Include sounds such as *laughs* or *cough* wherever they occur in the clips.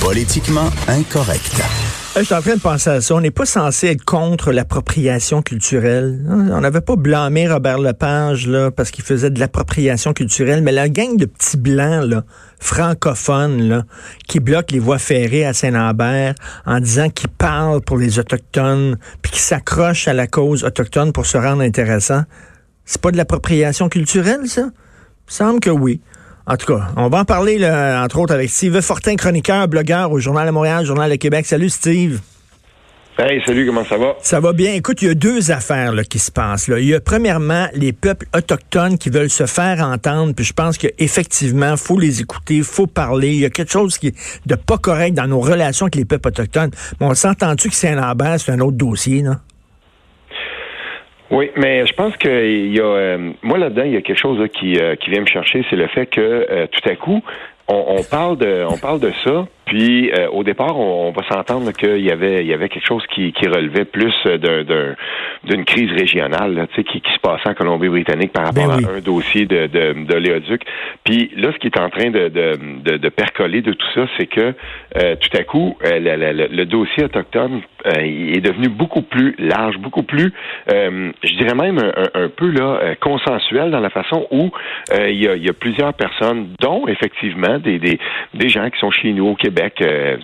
politiquement incorrect. Je suis en train de penser à ça. On n'est pas censé être contre l'appropriation culturelle. On n'avait pas blâmé Robert Lepage là, parce qu'il faisait de l'appropriation culturelle, mais la gang de petits blancs là, francophones qui bloquent les voies ferrées à Saint-Lambert en disant qu'ils parlent pour les Autochtones, puis qui s'accrochent à la cause autochtone pour se rendre intéressant, c'est pas de l'appropriation culturelle, ça? Il semble que oui. En tout cas, on va en parler, là, entre autres, avec Steve Fortin, chroniqueur, blogueur au Journal de Montréal, Journal de Québec. Salut, Steve. Hey, salut, comment ça va? Ça va bien. Écoute, il y a deux affaires là, qui se passent. Là. Il y a premièrement les peuples autochtones qui veulent se faire entendre, puis je pense qu'effectivement, il faut les écouter, il faut parler. Il y a quelque chose qui est de pas correct dans nos relations avec les peuples autochtones. Mais on s'entend-tu que Saint-Lambert, c'est un autre dossier, là? Oui, mais je pense qu'il y a, euh, moi là-dedans, il y a quelque chose qui, euh, qui vient me chercher, c'est le fait que euh, tout à coup, on, on, parle de, on parle de ça, puis euh, au départ, on, va s'entendre qu'il y avait, il y avait quelque chose qui, qui relevait plus d'une crise régionale, là, qui, qui se passait en Colombie-Britannique par rapport Ben oui. à un dossier de, de, de Léoduc. Puis là, ce qui est en train de, de, de, de percoler de tout ça, c'est que euh, tout à coup, euh, le, dossier autochtone est devenu beaucoup plus large, beaucoup plus, je dirais même un, peu là consensuel dans la façon où il, y a, il y a plusieurs personnes, dont effectivement des, des, des gens qui sont chez nous au Québec. Euh,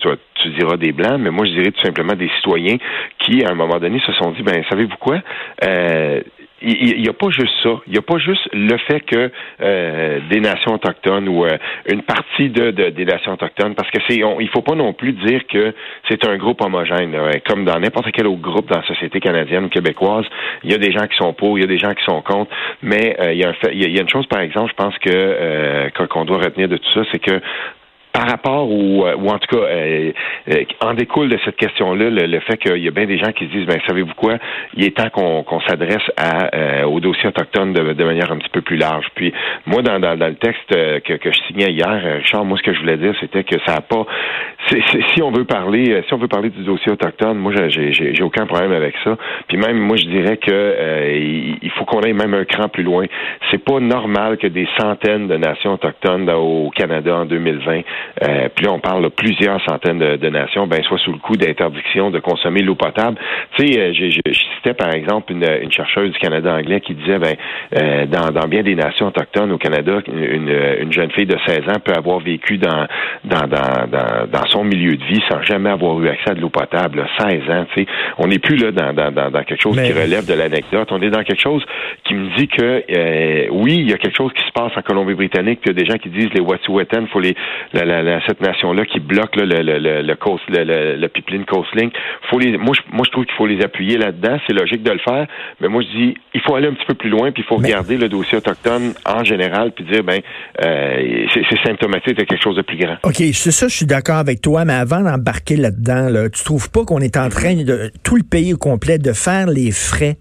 tu, diras des blancs, mais moi je dirais tout simplement des citoyens qui, à un moment donné, se sont dit, ben savez-vous quoi? Euh, il n'y a pas juste ça. Il n'y a pas juste le fait que euh, des nations autochtones ou une partie de, de- des nations autochtones, parce que c'est, il faut pas non plus dire que c'est un groupe homogène. Comme dans n'importe quel autre groupe dans la société canadienne ou québécoise, il y a des gens qui sont pour, il y a des gens qui sont contre. Mais il y a y a, une chose, par exemple, je pense que qu'on doit retenir de tout ça, c'est que par rapport au, euh, ou en tout cas, euh, euh, en découle de cette question-là le, le fait qu'il y a bien des gens qui se disent, ben savez-vous quoi, il est temps qu'on s'adresse à euh, aux dossiers autochtones de, de manière un petit peu plus large. Puis moi, dans, dans, dans le texte euh, que, que je signais hier, Richard, moi ce que je voulais dire, c'était que ça a pas, si on veut parler, euh, si on veut parler du dossier autochtone, moi j'ai- aucun problème avec ça. Puis même moi je dirais que euh, il faut qu'on aille même un cran plus loin. C'est pas normal que des centaines de nations autochtones au Canada en 2020 euh, puis on parle de plusieurs centaines de, nations, ben soit sous le coup d'interdiction de consommer l'eau potable. Tu sais, euh, je citais par exemple une, une chercheuse du Canada anglais qui disait, ben euh, dans, dans bien des nations autochtones au Canada, une, une- une jeune fille de 16 ans peut avoir vécu dans dans, dans, dans, dans milieu de vie sans jamais avoir eu accès à de l'eau potable. là. 16 ans, tu sais, on n'est plus là dans, dans, dans, dans quelque chose Mais- qui relève de l'anecdote. On est dans quelque chose qui me dit que euh, oui, il y a quelque chose qui se passe en Colombie-Britannique, puis il y a des gens qui disent les Wet'suwet'en, faut les la, la, la- cette nation-là qui bloque là, le, le, le, le, coast, le, le, le pipeline Coastlink. Faut les, moi, je, moi, je trouve qu'il faut les appuyer là-dedans. C'est logique de le faire, mais moi, je dis, il faut aller un petit peu plus loin, puis il faut Mais- regarder le dossier autochtone en général, puis dire, ben, euh, c'est c'est symptomatique de quelque chose de plus grand. OK, c'est ça, je suis d'accord avec toi, mais avant d'embarquer là-dedans, là, tu trouves pas qu'on est en train de, tout le pays au complet, de faire les frais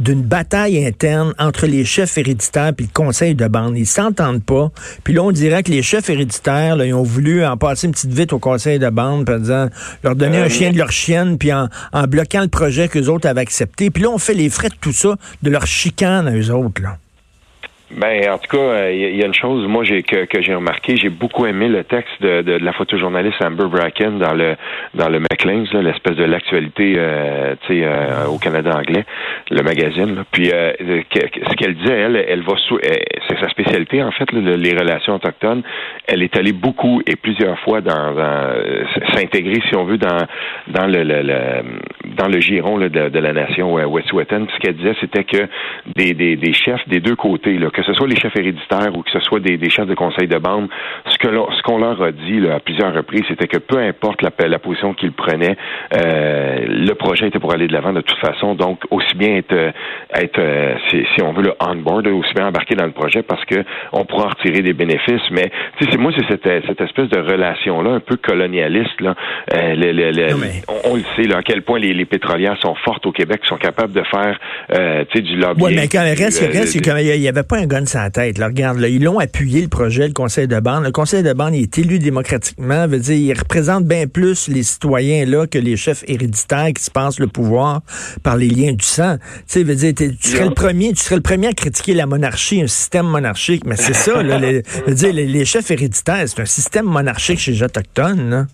d'une bataille interne entre les chefs héréditaires et le conseil de bande? Ils s'entendent pas. Puis là, on dirait que les chefs héréditaires, là, ils ont voulu en passer une petite vite au conseil de bande, par disant, leur donner un Euh, chien de leur chienne, puis en, en bloquant le projet qu'eux autres avaient accepté. Puis là, on fait les frais de tout ça, de leur chicane à eux autres. Là. Ben, en tout cas, euh, il il y a une chose, moi, j'ai que, que j'ai remarqué, j'ai beaucoup aimé le texte de, de, la photojournaliste Amber Bracken dans le dans le Maclean's, l'espèce de l'actualité, euh, tu sais, euh, au Canada anglais, le magazine. là. Puis, euh, que- ce qu'elle disait, elle, elle va, sou- sa spécialité en fait, les relations autochtones. Elle est allée beaucoup et plusieurs fois dans, dans s'intégrer, si on veut, dans dans le, dans le giron de, la nation Wet'suwet'en. Ce qu'elle disait, c'était que des, des, chefs des deux côtés, que ce soit les chefs héréditaires ou que ce soit des, chefs de conseil de bande, ce que ce qu'on leur a dit à plusieurs reprises, c'était que peu importe la, position qu'ils prenaient, euh, le projet était pour aller de l'avant de toute façon. Donc, aussi bien être, euh, si, si on veut, le on board, aussi bien embarquer dans le projet. Parce que on pourra en retirer des bénéfices. Mais c'est moi, c'est cette, cette espèce de relation-là, un peu colonialiste. Là. Euh, le, le, le, on, on, le sait, là, à quel point les, les, pétrolières sont fortes au Québec, sont capables de faire euh, du lobbying. Oui, mais quand le reste, reste c'est qu'il n'y avait pas un gun sur la tête. Là. Regarde, là, ils l'ont appuyé, le projet, le conseil de bande. Le conseil de bande, il est élu démocratiquement. Veut dire, il représente bien plus les citoyens là que les chefs héréditaires qui se pensent le pouvoir par les liens du sang. Tu sais, veut dire, tu serais le premier, tu serais le premier à critiquer la monarchie, un système monarchique. Mais c'est ça, là, les, dire, les, les, chefs héréditaires, c'est un système monarchique chez les autochtones. Là.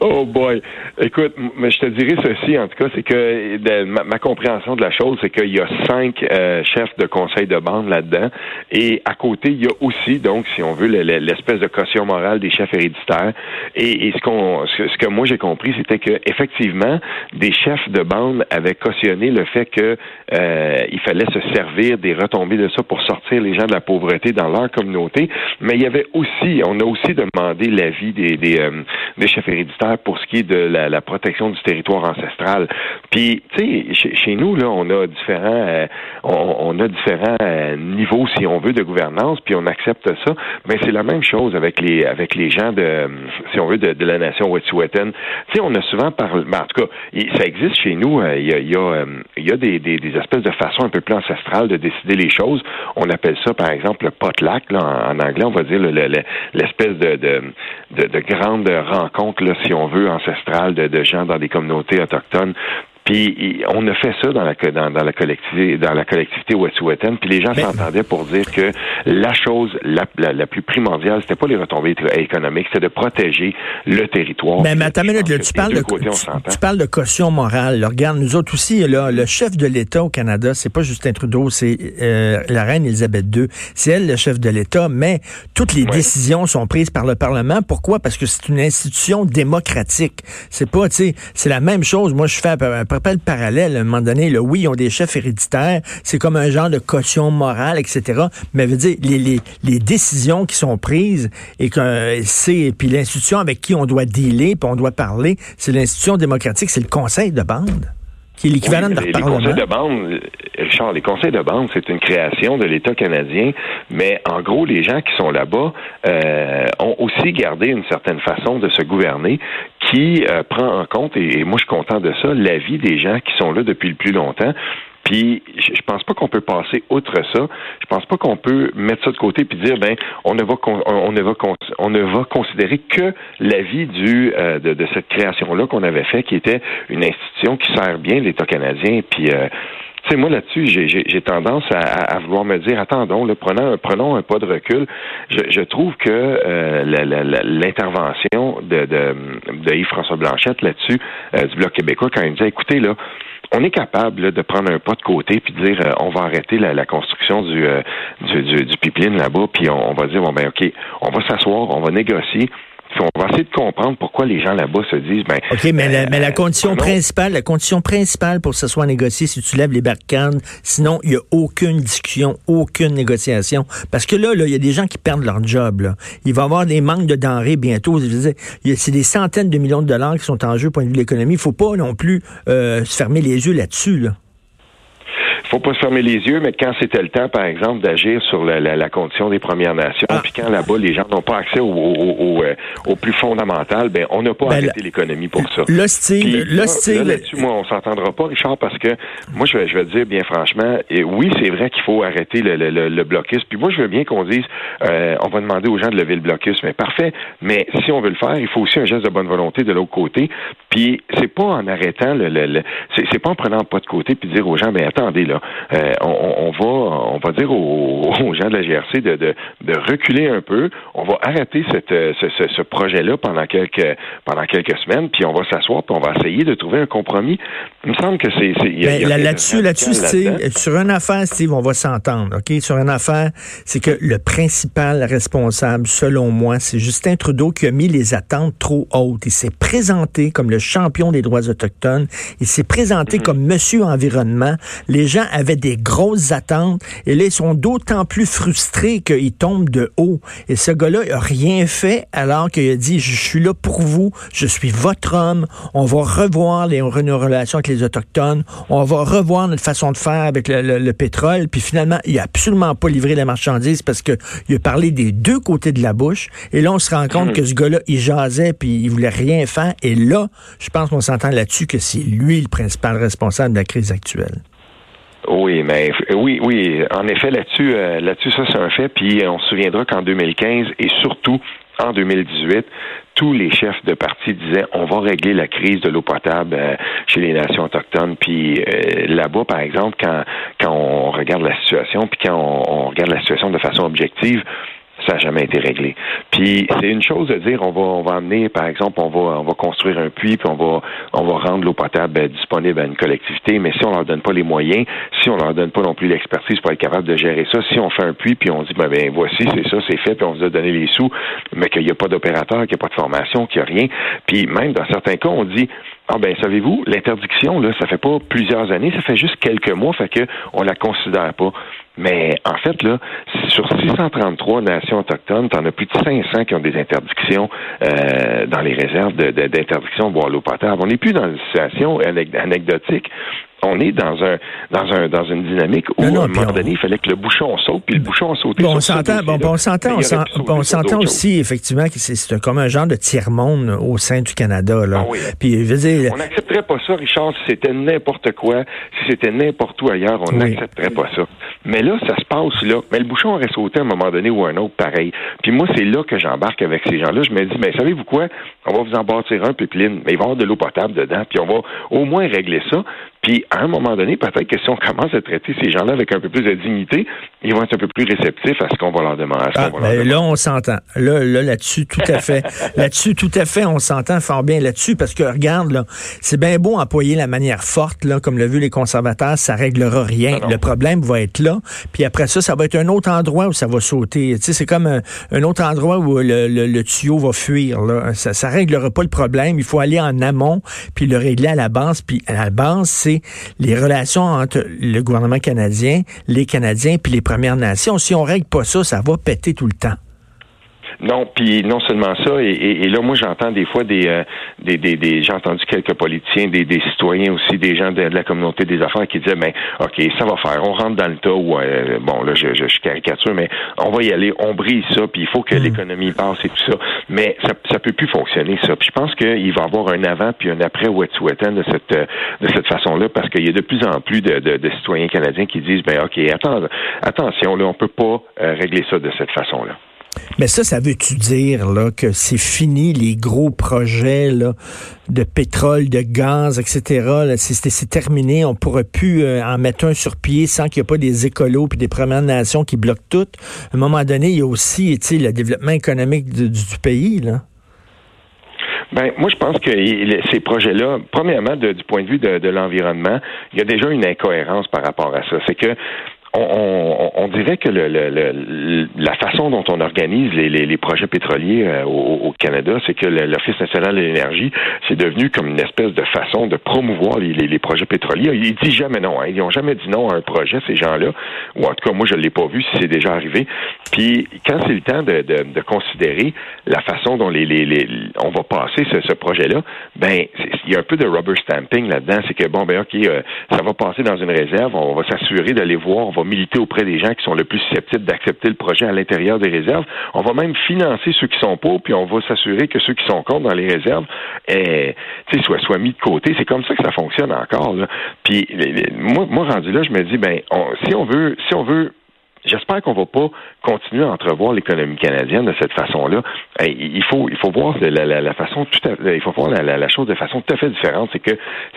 Oh boy. Écoute, mais je te dirais ceci, en tout cas, c'est que ma, compréhension de la chose, c'est qu'il y a cinq euh, chefs de conseil de bande là-dedans. Et à côté, il y a aussi, donc, si on veut, l'espèce de caution morale des chefs héréditaires. Et, ce, qu'on, ce, que moi j'ai compris, c'était que effectivement, des chefs de bande avaient cautionné le fait que euh, il fallait se servir des retombées de ça pour sortir les gens de la pauvreté dans leur communauté. Mais il y avait aussi, on a aussi demandé l'avis des, des, euh, des chefs héréditaires pour ce qui est de la, la protection du territoire ancestral. Puis, tu sais, chez, chez, nous, là, on a différents, euh, on, a différents euh, niveaux, si on veut, de gouvernance, puis on accepte ça. Mais c'est la même chose avec les, avec les gens de, si on veut, de, la nation Wet'suwet'en. Tu sais, on a souvent parlé, ben, en tout cas, ça existe chez nous. Euh, il y a, y a, des, des, espèces de façons un peu plus ancestrales de décider les choses. On appelle ça, par exemple, le potluck, là, en, anglais, on va dire l'espèce de, de, de, de grande rencontre, là, si on veut, ancestrale de, gens dans des communautés autochtones puis on a fait ça dans la dans, dans la collectivité dans la collectivité Wet'suwet'en, puis les gens s'entendaient pour dire que la chose la, la, la plus primordiale, c'était pas les retombées économiques, c'était de protéger le territoire. Mais, mais attends une minute, là, tu parles de tu, tu, parles de caution morale. Là, regarde, nous autres aussi, là, le chef de l'État au Canada, c'est pas Justin Trudeau, c'est euh, la reine Elisabeth II. C'est elle le chef de l'État, mais toutes les ouais. décisions sont prises par le Parlement. Pourquoi? Parce que c'est une institution démocratique. C'est pas, tu sais, c'est la même chose. Moi, je fais un, un rappelle parallèle, à un moment donné, là, oui, ils ont des chefs héréditaires, c'est comme un genre de caution morale, etc. Mais veut dire, les, les, les décisions qui sont prises et que c'est, puis l'institution avec qui on doit dealer, puis on doit parler, c'est l'institution démocratique, c'est le conseil de bande qui est l'équivalent oui, de les, les conseils de bande, Richard, les conseils de bande, c'est une création de l'État canadien, mais en gros, les gens qui sont là-bas euh, ont aussi gardé une certaine façon de se gouverner qui euh, prend en compte, et, et moi je suis content de ça, l'avis des gens qui sont là depuis le plus longtemps. Puis je, pense pas qu'on peut passer outre ça. Je pense pas qu'on peut mettre ça de côté puis dire ben on ne va on ne va on ne va considérer que l'avis du euh, de, de, cette création là qu'on avait fait qui était une institution qui sert bien l'État canadien puis euh, sais, moi là-dessus, j'ai tendance à, à, vouloir me dire, attendons, là, prenons, prenons un pas de recul. Je, je trouve que euh, l'intervention de, de, de Yves-François Blanchette là-dessus, euh, du Bloc québécois, quand il disait, écoutez, là, on est capable là, de prendre un pas de côté puis de dire euh, on va arrêter la, la construction du, euh, du, du, du, pipeline là-bas, puis on, on, va dire bon ben ok, on va s'asseoir, on va négocier. Puis on va essayer de comprendre pourquoi les gens là-bas se disent ben OK, mais, la, mais la condition principale, la condition principale pour que ce soit négocié, c'est que tu lèves les barricades, sinon il y a aucune discussion, aucune négociation. Parce que là là, il y a des gens qui perdent leur job là. Il va y avoir des manques de denrées bientôt, c'est des centaines de millions de dollars qui sont en jeu au point de vue de l'économie, il faut pas non plus euh, se fermer les yeux là-dessus là faut pas se fermer les yeux, mais quand c'était le temps, par exemple, d'agir sur la, la, la, condition des Premières Nations, ah. puis quand là-bas les gens n'ont pas accès au, au, au, euh, au, plus fondamental, ben on n'a pas ben, arrêté l'économie pour ça. Le style, le style. Là, dessus moi, on s'entendra pas, Richard, parce que moi, je vais, je vais te dire bien franchement, et oui, c'est vrai qu'il faut arrêter le, le, le, le, blocus. Puis moi, je veux bien qu'on dise, euh, on va demander aux gens de lever le blocus, mais parfait. Mais si on veut le faire, il faut aussi un geste de bonne volonté de l'autre côté. Puis c'est pas en arrêtant le, le, c'est pas en prenant pas de côté puis dire aux gens, ben attendez là. Euh, on, on, va on va dire aux, *laughs* aux, gens de la GRC de, de, de, reculer un peu. On va arrêter cette, ce, ce, ce projet-là pendant quelques pendant quelques semaines, puis on va s'asseoir, puis on va essayer de trouver un compromis. Il me semble que c'est ben, là-dessus là-dessus Steve, sur une affaire Steve, on va s'entendre, ok? Sur une affaire, c'est que le principal responsable, selon moi, c'est Justin Trudeau qui a mis les attentes trop hautes. Il s'est présenté comme le champion des droits autochtones. Il s'est présenté mm -hmm. comme Monsieur Environnement. Les gens avaient des grosses attentes et là, ils sont d'autant plus frustrés qu'ils tombent de haut. Et ce gars-là n'a rien fait alors qu'il a dit, je suis là pour vous, je suis votre homme, on va revoir les, nos relations avec les Autochtones, on va revoir notre façon de faire avec le, pétrole, puis finalement, il a absolument pas livré la marchandise parce qu'il a parlé des deux côtés de la bouche. Et là, on se rend compte hmm. que ce gars-là, il jasait, puis il voulait rien faire. Et là, je pense qu'on s'entend là-dessus que c'est lui le principal responsable de la crise actuelle. Oui, mais oui, oui, en effet, là-dessus, euh, là-dessus, ça c'est un fait. Puis on se souviendra qu'en 2015 et surtout en 2018, tous les chefs de parti disaient on va régler la crise de l'eau potable euh, chez les nations autochtones. Puis euh, là-bas, par exemple, quand quand on regarde la situation, puis quand on regarde la situation de façon objective, ça n'a jamais été réglé. Puis c'est une chose de dire on va on va amener, par exemple, on va on va construire un puits, puis on va on va rendre l'eau potable euh, disponible à une collectivité, mais si on leur donne pas les moyens, si on leur donne pas non plus l'expertise pour être capable de gérer ça, si on fait un puits puis on dit ben, ben voici, c'est ça, c'est fait, puis on vous a donné les sous, mais qu'il n'y a pas d'opérateur, qu'il n'y a pas de formation, qu'il n'y a rien. Puis même dans certains cas, on dit ah ben savez-vous, l'interdiction, là, ça fait pas plusieurs années, ça fait juste quelques mois, fait que on la considère pas. Mais en fait, là, sur 633 nations autochtones, t'en as plus de 500 qui ont des interdictions euh, dans les réserves d'interdiction de, boire l'eau potable. On n'est plus dans une situation anecdotique on est dans un dans un dans une dynamique où à un moment donné, il fallait que le bouchon saute, puis le bouchon a sauté. Bon, on s'entend, bon, on s'entend, on s'entend aussi effectivement que c'est comme un genre de tiers monde au sein du Canada là. Ah puis je veux dire, on n'accepterait pas ça, Richard, si c'était n'importe quoi, si c'était n'importe où ailleurs, on n'accepterait pas ça. Mais là, ça se passe là. Mais le bouchon aurait sauté à un moment donné ou un autre pareil. Puis moi, c'est là que j'embarque avec ces gens-là. Je me dis, mais savez-vous quoi? On va vous en bâtir un pipeline, mais il va y avoir de l'eau potable dedans, puis on va au moins régler ça. Puis, à un moment donné, peut-être que si on commence à traiter ces gens-là avec un peu plus de dignité, ils vont être un peu plus réceptifs à ce qu'on va leur demander. Ah, ben là, on s'entend. Là, là, là-dessus, tout à fait. *laughs* là-dessus, tout à fait, on s'entend fort bien là-dessus parce que, regarde, là, c'est bien beau employer la manière forte, là, comme l'a vu les conservateurs, ça réglera rien. Le problème va être là. Puis après ça, ça va être un autre endroit où ça va sauter. Tu sais, c'est comme un, autre endroit où le, tuyau va fuir, là. Ça, ça réglera pas le problème. Il faut aller en amont puis le régler à la base. Puis à la base, c'est les relations entre le gouvernement canadien, les Canadiens puis les Premières Nations. Si on règle pas ça, ça va péter tout le temps. Non, puis non seulement ça, et, là, moi, j'entends des fois des, euh, des, des, j'ai entendu quelques politiciens, des, des citoyens aussi, des gens de, la communauté des affaires qui disaient, ben, ok, ça va faire, on rentre dans le tas où, euh, bon, là, je, je, caricature, mais on va y aller, on brise ça, puis il faut que hmm. l'économie passe et tout ça, mais ça, ça peut plus fonctionner ça. Puis je pense qu'il va y avoir un avant puis un après Wet'suwet'en de cette de cette façon-là, parce qu'il y a de plus en plus de, de, citoyens canadiens qui disent, ben, ok, attends, attention, là, on peut pas euh, régler ça de cette façon-là. Mais ça, ça veut-tu dire là, que c'est fini les gros projets là, de pétrole, de gaz, etc. C'est terminé. On ne pourra plus euh, en mettre un sur pied sans qu'il n'y ait pas des écolos puis des Premières Nations qui bloquent tout. À un moment donné, il y a aussi le développement économique du, pays. Là. Ben, moi, je pense que ces projets-là, premièrement, du point de vue de, de l'environnement, il y a déjà une incohérence par rapport à ça. C'est que on, on, dirait que le, le, la façon dont on organise les, les, projets pétroliers euh, au, Canada, c'est que l'Office national de l'énergie, c'est devenu comme une espèce de façon de promouvoir les, les projets pétroliers. Ils disent jamais non. Hein. Ils n'ont jamais dit non à un projet, ces gens-là. Ou en tout cas, moi, je ne l'ai pas vu si c'est déjà arrivé. Puis, quand c'est le temps de, de, de, considérer la façon dont les, les, on va passer ce, ce projet-là, ben, il y a un peu de rubber stamping là-dedans. C'est que, bon, ben, OK, euh, ça va passer dans une réserve. On va s'assurer d'aller voir va militer auprès des gens qui sont le plus susceptibles d'accepter le projet à l'intérieur des réserves. On va même financer ceux qui sont pour, puis on va s'assurer que ceux qui sont contre dans les réserves eh, soient, soient mis de côté. C'est comme ça que ça fonctionne encore. Puis moi, moi, rendu là, je me dis, ben, si on veut, si on veut J'espère qu'on va pas continuer à entrevoir l'économie canadienne de cette façon-là. Il faut, il faut voir la, façon il faut voir la, chose de façon tout à fait différente. C'est que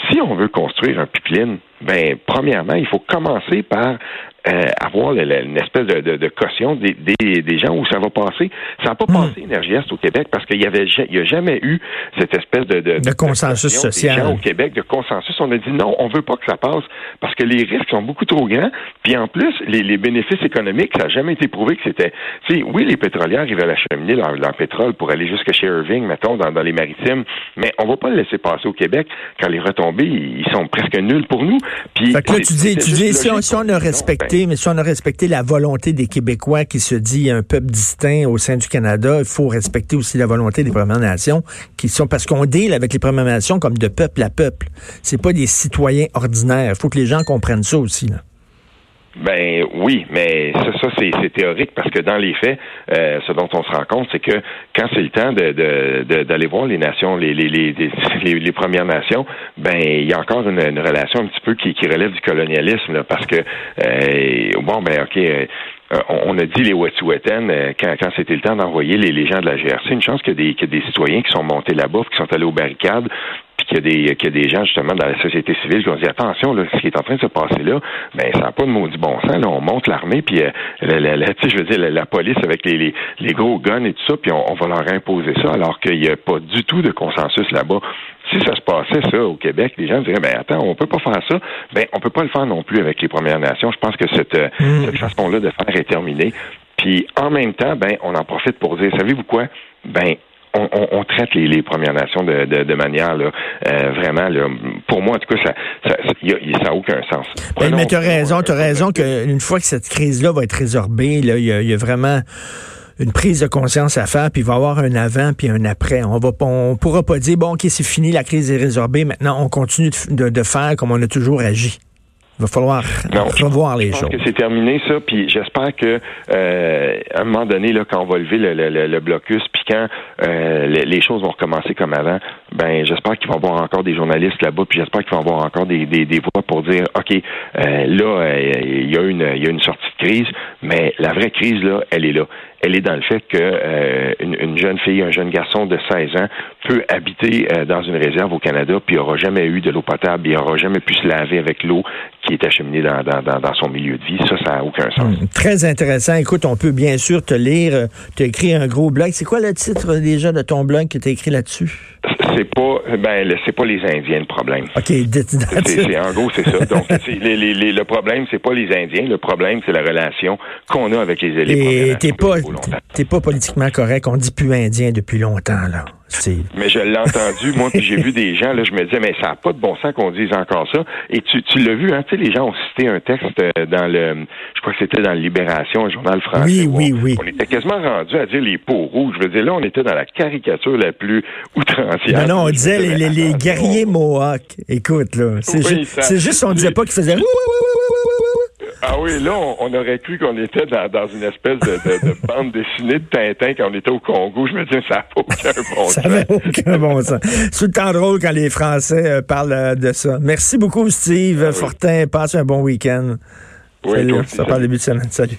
si on veut construire un pipeline, ben premièrement, il faut commencer par euh, avoir une espèce de, de, de caution des, des, des, gens où ça va passer. Ça n'a pas hmm. passé Énergie Est au Québec parce qu'il y avait il y a jamais eu cette espèce de, de, de consensus social au Québec, de consensus. On a dit non, on veut pas que ça passe parce que les risques sont beaucoup trop grands. Puis en plus, les, les bénéfices économiques, ça n'a jamais été prouvé que c'était. Oui, les pétrolières, ils veulent acheminer leur, leur pétrole pour aller jusqu'à chez Irving, mettons, dans, dans les maritimes, mais on va pas le laisser passer au Québec quand les retombées, ils sont presque nuls pour nous. Puis, fait que là, tu dis, tu dis si, on, si on a respecté, ben mais si on a respecté la volonté des Québécois qui se dit un peuple distinct au sein du Canada, il faut respecter aussi la volonté des Premières Nations qui sont parce qu'on deal avec les Premières Nations comme de peuple à peuple. C'est pas des citoyens ordinaires. Il faut que les gens comprennent ça aussi. Là. Ben oui, mais ça, ça c'est théorique parce que dans les faits, euh, ce dont on se rend compte, c'est que quand c'est le temps d'aller de, de, voir les nations, les, les, *laughs* les, les, Premières Nations, ben il y a encore une, relation un petit peu qui, qui relève du colonialisme, là, parce que euh, bon, ben ok. Euh, on a dit les Wet'suwet'en quand, quand c'était le temps d'envoyer les, les gens de la GRC. Une chance qu'il y, a des citoyens qui sont montés là-bas, qui sont allés aux barricades, qu'il y, a des, des gens justement dans la société civile qui ont dit attention, là, ce qui est en train de se passer là, ben ça n'a pas de maudit bon sens. Là, on monte l'armée, puis euh, la, la, je veux dire, la, police avec les, les, gros guns et tout ça, puis on, va leur imposer ça, alors qu'il n'y a pas du tout de consensus là-bas. Si ça se passait ça au Québec, les gens diraient ben attends, on peut pas faire ça. Ben on peut pas le faire non plus avec les Premières Nations. Je pense que cette, euh, mm. cette façon-là de faire est terminée. Puis en même temps, ben on en profite pour dire, savez-vous quoi? Ben on, on, traite les, les, Premières Nations de, de, de manière là, euh, vraiment, là, pour moi, en tout cas, ça ça n'a aucun sens. Ben, mais tu as raison, tu as raison qu'une fois que cette crise-là va être résorbée, il y, a, y a vraiment une prise de conscience à faire, puis il va y avoir un avant puis un après. On va on pourra pas dire bon ok c'est fini, la crise est résorbée, maintenant on continue de, de faire comme on a toujours agi. Il va falloir revoir les choses. Je pense que c'est terminé ça, puis j'espère que euh, à un moment donné, là, quand on va lever le, blocus, puis quand euh, les, choses vont recommencer comme avant, ben j'espère qu'il va y avoir encore des journalistes là-bas, puis j'espère qu'il va y avoir encore des, des, voix pour dire, ok, euh, là, il y a une il y a une sortie de crise, mais la vraie crise là, elle est là elle est dans le fait que euh, une, jeune fille, un jeune garçon de 16 ans peut habiter euh, dans une réserve au Canada, puis il n'aura jamais eu de l'eau potable, il n'aura jamais pu se laver avec l'eau qui est acheminée dans, dans, son milieu de vie. Ça, ça n'a aucun sens. Hum, très intéressant. Écoute, on peut bien sûr te lire. Tu as écrit un gros blog. C'est quoi le titre déjà de ton blog que tu as écrit là-dessus? c'est pas ben c'est pas les Indiens le problème. OK, c'est en gros c'est ça. Donc *laughs* les, les, le problème c'est pas les Indiens, le problème c'est la relation qu'on a avec les élèves. Et t'es pas t'es pas politiquement correct, on dit plus Indien depuis longtemps là. Mais je l'ai entendu, moi, puis j'ai vu des gens, là, je me disais, mais ça n'a pas de bon sens qu'on dise encore ça. Et tu, tu l'as vu, hein, tu sais, les gens ont cité un texte euh, dans le, je crois que c'était dans Libération, un journal français. Oui, oui, oui. On était quasiment rendu à dire les peaux rouges. Je veux dire, là, on était dans la caricature la plus outrancière. Non, non, on disait les, les, guerriers Mohawks. Écoute, là, c'est juste, on disait pas qu'ils faisaient ah oui, là, on, aurait cru qu'on était dans, une espèce de, *laughs* bande dessinée de Tintin quand on était au Congo. Je me dis, ça n'a aucun bon sens. Ça n'a aucun bon sens. C'est tout le temps drôle quand les Français euh, parlent euh, de ça. Merci beaucoup, Steve ah Fortin. Passe un bon week-end. Oui, Salut. Ça parle début de semaine. Salut.